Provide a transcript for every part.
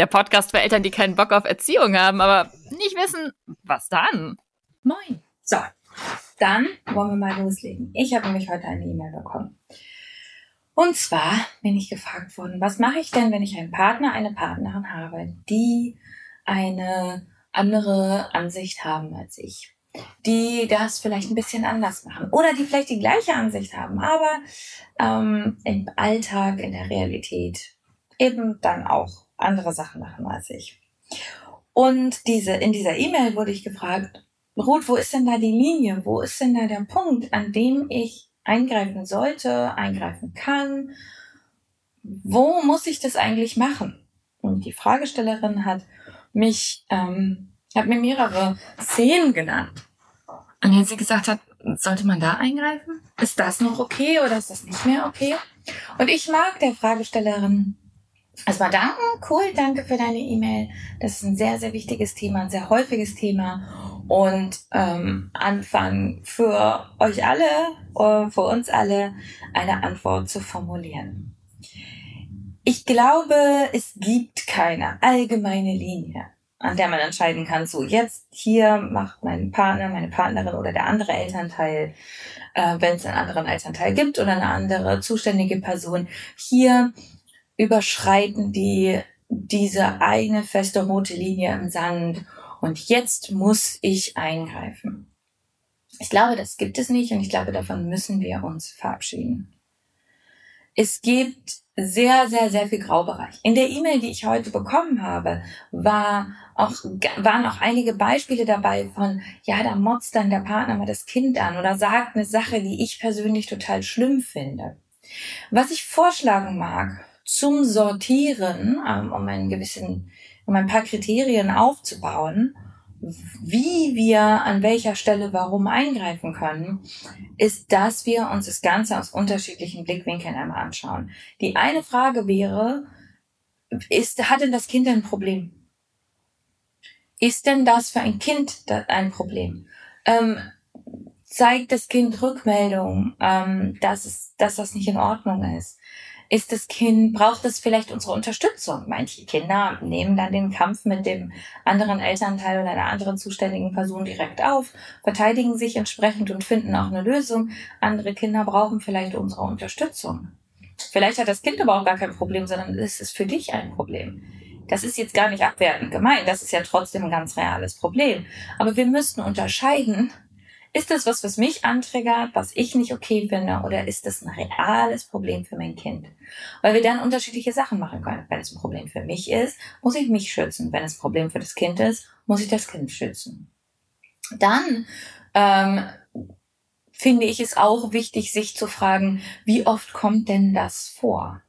der Podcast für Eltern, die keinen Bock auf Erziehung haben, aber nicht wissen, was dann. Moin. So, dann wollen wir mal loslegen. Ich habe nämlich heute eine E-Mail bekommen. Und zwar bin ich gefragt worden, was mache ich denn, wenn ich einen Partner, eine Partnerin habe, die eine andere Ansicht haben als ich? Die das vielleicht ein bisschen anders machen oder die vielleicht die gleiche Ansicht haben, aber ähm, im Alltag, in der Realität eben dann auch andere Sachen machen als ich. Und diese, in dieser E-Mail wurde ich gefragt, Ruth, wo ist denn da die Linie? Wo ist denn da der Punkt, an dem ich eingreifen sollte, eingreifen kann? Wo muss ich das eigentlich machen? Und die Fragestellerin hat mich, ähm, hat mir mehrere Szenen genannt. Und wenn sie gesagt hat, sollte man da eingreifen? Ist das noch okay oder ist das nicht mehr okay? Und ich mag der Fragestellerin Erstmal danken, cool, danke für deine E-Mail. Das ist ein sehr, sehr wichtiges Thema, ein sehr häufiges Thema und ähm, anfangen für euch alle, äh, für uns alle, eine Antwort zu formulieren. Ich glaube, es gibt keine allgemeine Linie, an der man entscheiden kann, so jetzt hier macht mein Partner, meine Partnerin oder der andere Elternteil, äh, wenn es einen anderen Elternteil gibt oder eine andere zuständige Person, hier überschreiten die diese eine feste rote Linie im Sand und jetzt muss ich eingreifen. Ich glaube, das gibt es nicht und ich glaube, davon müssen wir uns verabschieden. Es gibt sehr, sehr, sehr viel Graubereich. In der E-Mail, die ich heute bekommen habe, war auch, waren auch einige Beispiele dabei von, ja, da motzt dann der Partner mal das Kind an oder sagt eine Sache, die ich persönlich total schlimm finde. Was ich vorschlagen mag, zum Sortieren, ähm, um einen gewissen, um ein paar Kriterien aufzubauen, wie wir an welcher Stelle warum eingreifen können, ist, dass wir uns das Ganze aus unterschiedlichen Blickwinkeln einmal anschauen. Die eine Frage wäre, ist, hat denn das Kind ein Problem? Ist denn das für ein Kind ein Problem? Ähm, zeigt das Kind Rückmeldung, ähm, dass, es, dass das nicht in Ordnung ist? ist das Kind, braucht es vielleicht unsere Unterstützung? Manche Kinder nehmen dann den Kampf mit dem anderen Elternteil oder einer anderen zuständigen Person direkt auf, verteidigen sich entsprechend und finden auch eine Lösung. Andere Kinder brauchen vielleicht unsere Unterstützung. Vielleicht hat das Kind aber auch gar kein Problem, sondern es ist für dich ein Problem. Das ist jetzt gar nicht abwertend gemeint, das ist ja trotzdem ein ganz reales Problem. Aber wir müssten unterscheiden, ist das was, was mich antriggert, was ich nicht okay finde, oder ist das ein reales Problem für mein Kind? Weil wir dann unterschiedliche Sachen machen können. Wenn es ein Problem für mich ist, muss ich mich schützen. Wenn es ein Problem für das Kind ist, muss ich das Kind schützen. Dann ähm, finde ich es auch wichtig, sich zu fragen, wie oft kommt denn das vor?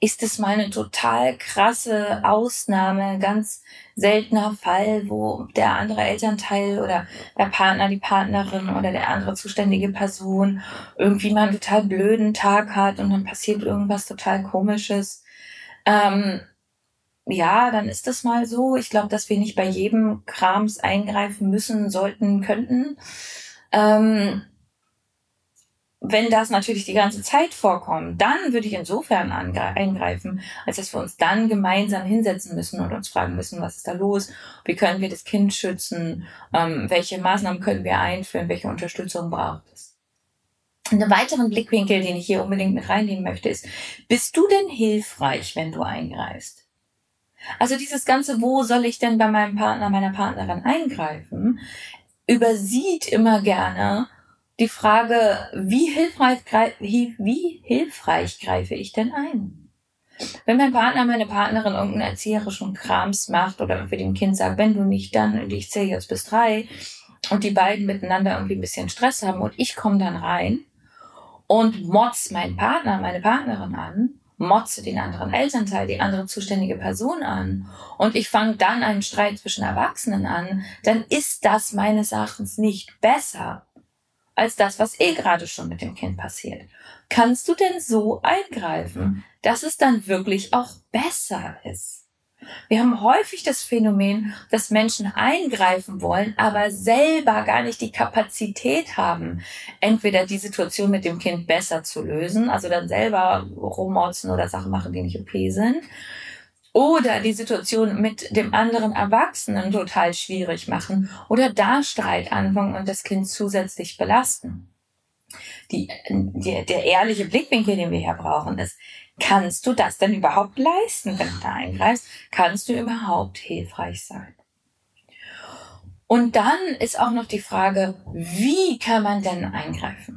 Ist es mal eine total krasse Ausnahme, ganz seltener Fall, wo der andere Elternteil oder der Partner, die Partnerin oder der andere zuständige Person irgendwie mal einen total blöden Tag hat und dann passiert irgendwas total komisches. Ähm, ja, dann ist das mal so. Ich glaube, dass wir nicht bei jedem Krams eingreifen müssen, sollten, könnten. Ähm, wenn das natürlich die ganze Zeit vorkommt, dann würde ich insofern eingreifen, als dass wir uns dann gemeinsam hinsetzen müssen und uns fragen müssen, was ist da los, wie können wir das Kind schützen, ähm, welche Maßnahmen können wir einführen, welche Unterstützung braucht es. Einen weiteren Blickwinkel, den ich hier unbedingt mit reinnehmen möchte, ist, bist du denn hilfreich, wenn du eingreifst? Also dieses ganze, wo soll ich denn bei meinem Partner, meiner Partnerin eingreifen, übersieht immer gerne die Frage, wie hilfreich, wie hilfreich greife ich denn ein? Wenn mein Partner, meine Partnerin irgendeinen erzieherischen Krams macht oder irgendwie dem Kind sagt, wenn du nicht dann, und ich zähle jetzt bis drei, und die beiden miteinander irgendwie ein bisschen Stress haben und ich komme dann rein und motz meinen Partner, meine Partnerin an, motze den anderen Elternteil, die andere zuständige Person an und ich fange dann einen Streit zwischen Erwachsenen an, dann ist das meines Erachtens nicht besser als das, was eh gerade schon mit dem Kind passiert. Kannst du denn so eingreifen, dass es dann wirklich auch besser ist? Wir haben häufig das Phänomen, dass Menschen eingreifen wollen, aber selber gar nicht die Kapazität haben, entweder die Situation mit dem Kind besser zu lösen, also dann selber rummotzen oder Sachen machen, die nicht okay sind, oder die Situation mit dem anderen Erwachsenen total schwierig machen oder da Streit anfangen und das Kind zusätzlich belasten. Die, die, der ehrliche Blickwinkel, den wir hier brauchen, ist, kannst du das denn überhaupt leisten, wenn du da eingreifst? Kannst du überhaupt hilfreich sein? Und dann ist auch noch die Frage, wie kann man denn eingreifen?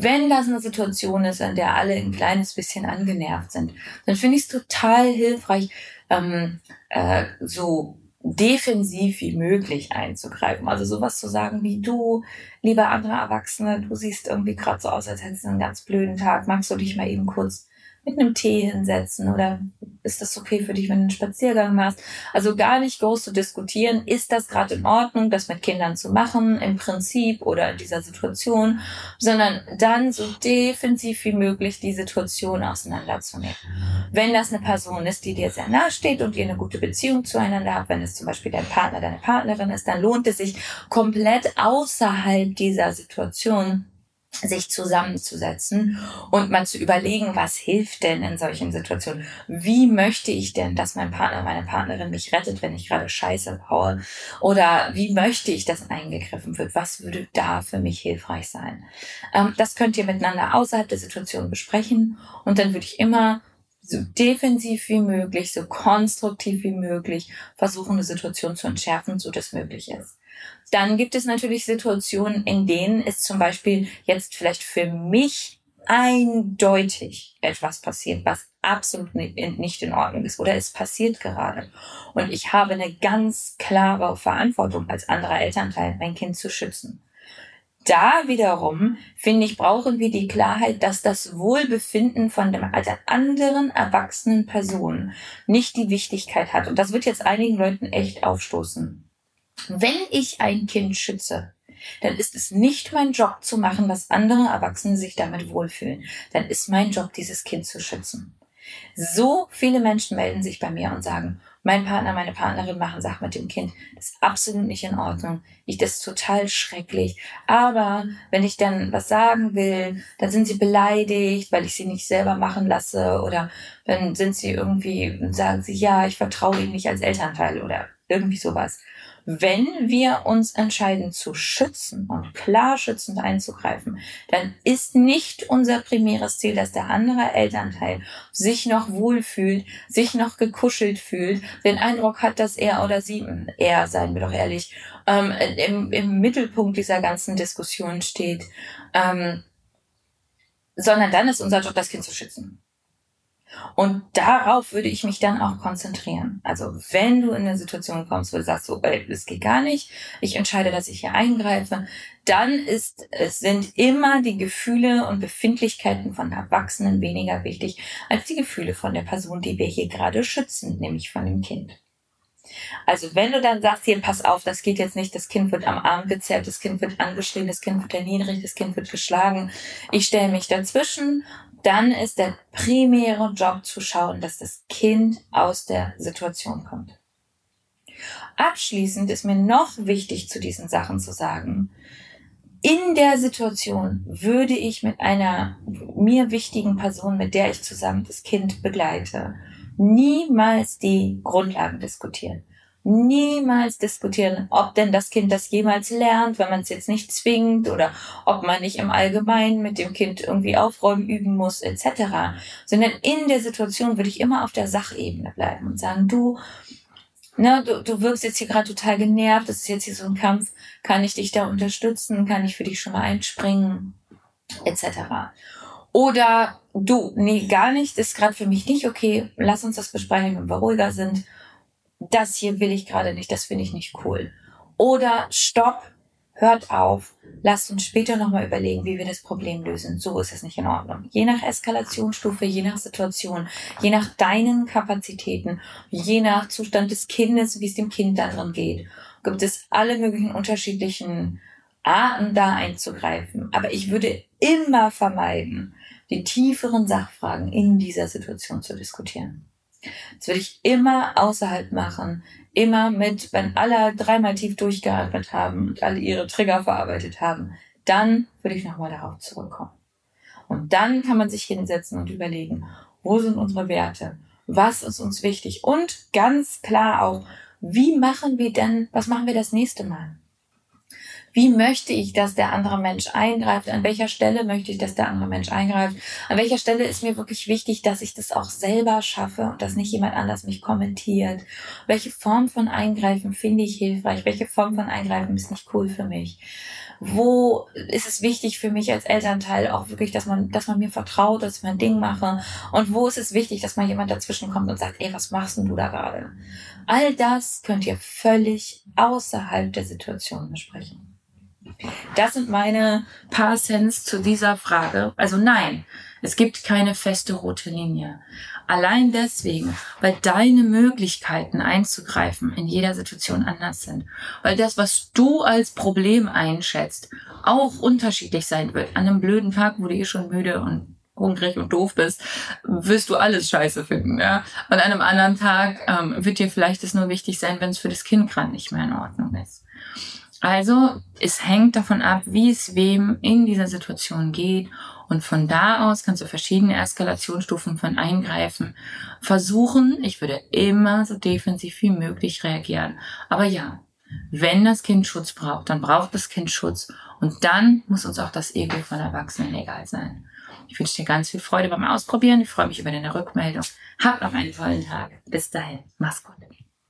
Wenn das eine Situation ist, an der alle ein kleines bisschen angenervt sind, dann finde ich es total hilfreich, ähm, äh, so defensiv wie möglich einzugreifen. Also sowas zu sagen wie du, lieber andere Erwachsene, du siehst irgendwie gerade so aus, als hättest du einen ganz blöden Tag. Magst du dich mal eben kurz mit einem Tee hinsetzen oder ist das okay für dich, wenn du einen Spaziergang machst? Also gar nicht groß zu diskutieren, ist das gerade in Ordnung, das mit Kindern zu machen, im Prinzip oder in dieser Situation, sondern dann so defensiv wie möglich die Situation auseinanderzunehmen. Wenn das eine Person ist, die dir sehr nahe steht und ihr eine gute Beziehung zueinander habt, wenn es zum Beispiel dein Partner, deine Partnerin ist, dann lohnt es sich komplett außerhalb dieser Situation sich zusammenzusetzen und mal zu überlegen, was hilft denn in solchen Situationen? Wie möchte ich denn, dass mein Partner, meine Partnerin mich rettet, wenn ich gerade Scheiße baue? Oder wie möchte ich, dass eingegriffen wird? Was würde da für mich hilfreich sein? Ähm, das könnt ihr miteinander außerhalb der Situation besprechen und dann würde ich immer so defensiv wie möglich, so konstruktiv wie möglich versuchen, eine Situation zu entschärfen, so das möglich ist. Dann gibt es natürlich Situationen, in denen es zum Beispiel jetzt vielleicht für mich eindeutig etwas passiert, was absolut nicht in Ordnung ist oder es passiert gerade. Und ich habe eine ganz klare Verantwortung als anderer Elternteil, mein Kind zu schützen. Da wiederum, finde ich, brauchen wir die Klarheit, dass das Wohlbefinden von der anderen erwachsenen Person nicht die Wichtigkeit hat. Und das wird jetzt einigen Leuten echt aufstoßen. Wenn ich ein Kind schütze, dann ist es nicht mein Job zu machen, dass andere Erwachsene sich damit wohlfühlen. Dann ist mein Job, dieses Kind zu schützen. So viele Menschen melden sich bei mir und sagen, mein Partner, meine Partnerin machen Sachen mit dem Kind. Das ist absolut nicht in Ordnung. Ich, das ist total schrecklich. Aber wenn ich dann was sagen will, dann sind sie beleidigt, weil ich sie nicht selber machen lasse. Oder dann sind sie irgendwie, sagen sie, ja, ich vertraue ihnen nicht als Elternteil oder irgendwie sowas. Wenn wir uns entscheiden zu schützen und klar schützend einzugreifen, dann ist nicht unser primäres Ziel, dass der andere Elternteil sich noch wohlfühlt, sich noch gekuschelt fühlt, den Eindruck hat, dass er oder sie, er, seien wir doch ehrlich, ähm, im, im Mittelpunkt dieser ganzen Diskussion steht, ähm, sondern dann ist unser Job, das Kind zu schützen. Und darauf würde ich mich dann auch konzentrieren. Also wenn du in eine Situation kommst, wo du sagst, so, das geht gar nicht, ich entscheide, dass ich hier eingreife, dann ist, es sind immer die Gefühle und Befindlichkeiten von Erwachsenen weniger wichtig als die Gefühle von der Person, die wir hier gerade schützen, nämlich von dem Kind. Also wenn du dann sagst, hier, pass auf, das geht jetzt nicht, das Kind wird am Arm gezerrt, das Kind wird angeschrien, das Kind wird erniedrigt, das Kind wird geschlagen, ich stelle mich dazwischen dann ist der primäre Job zu schauen, dass das Kind aus der Situation kommt. Abschließend ist mir noch wichtig zu diesen Sachen zu sagen, in der Situation würde ich mit einer mir wichtigen Person, mit der ich zusammen das Kind begleite, niemals die Grundlagen diskutieren niemals diskutieren, ob denn das Kind das jemals lernt, wenn man es jetzt nicht zwingt oder ob man nicht im Allgemeinen mit dem Kind irgendwie aufräumen üben muss etc. Sondern in der Situation würde ich immer auf der Sachebene bleiben und sagen, du, ne, du, du wirkst jetzt hier gerade total genervt, das ist jetzt hier so ein Kampf, kann ich dich da unterstützen, kann ich für dich schon mal einspringen etc. Oder du, nee, gar nicht, ist gerade für mich nicht okay, lass uns das besprechen, wenn wir ruhiger sind das hier will ich gerade nicht, das finde ich nicht cool. Oder stopp, hört auf, lasst uns später nochmal überlegen, wie wir das Problem lösen. So ist es nicht in Ordnung. Je nach Eskalationsstufe, je nach Situation, je nach deinen Kapazitäten, je nach Zustand des Kindes, wie es dem Kind da drin geht, gibt es alle möglichen unterschiedlichen Arten da einzugreifen. Aber ich würde immer vermeiden, die tieferen Sachfragen in dieser Situation zu diskutieren. Das würde ich immer außerhalb machen. Immer mit, wenn alle dreimal tief durchgeatmet haben und alle ihre Trigger verarbeitet haben, dann würde ich nochmal darauf zurückkommen. Und dann kann man sich hinsetzen und überlegen, wo sind unsere Werte? Was ist uns wichtig? Und ganz klar auch, wie machen wir denn, was machen wir das nächste Mal? Wie möchte ich, dass der andere Mensch eingreift? An welcher Stelle möchte ich, dass der andere Mensch eingreift? An welcher Stelle ist mir wirklich wichtig, dass ich das auch selber schaffe und dass nicht jemand anders mich kommentiert? Welche Form von Eingreifen finde ich hilfreich? Welche Form von Eingreifen ist nicht cool für mich? Wo ist es wichtig für mich als Elternteil auch wirklich, dass man, dass man mir vertraut, dass ich mein Ding mache? Und wo ist es wichtig, dass mal jemand dazwischen kommt und sagt, ey, was machst denn du da gerade? All das könnt ihr völlig außerhalb der Situation besprechen. Das sind meine paar Cents zu dieser Frage. Also nein, es gibt keine feste rote Linie. Allein deswegen, weil deine Möglichkeiten einzugreifen in jeder Situation anders sind. Weil das, was du als Problem einschätzt, auch unterschiedlich sein wird. An einem blöden Tag, wo du eh schon müde und hungrig und doof bist, wirst du alles scheiße finden. Ja? Und an einem anderen Tag ähm, wird dir vielleicht es nur wichtig sein, wenn es für das Kind gerade nicht mehr in Ordnung ist. Also es hängt davon ab, wie es wem in dieser Situation geht. Und von da aus kannst du verschiedene Eskalationsstufen von Eingreifen versuchen. Ich würde immer so defensiv wie möglich reagieren. Aber ja, wenn das Kind Schutz braucht, dann braucht das Kind Schutz. Und dann muss uns auch das Ego von Erwachsenen egal sein. Ich wünsche dir ganz viel Freude beim Ausprobieren. Ich freue mich über deine Rückmeldung. Hab noch einen tollen Tag. Bis dahin. Mach's gut.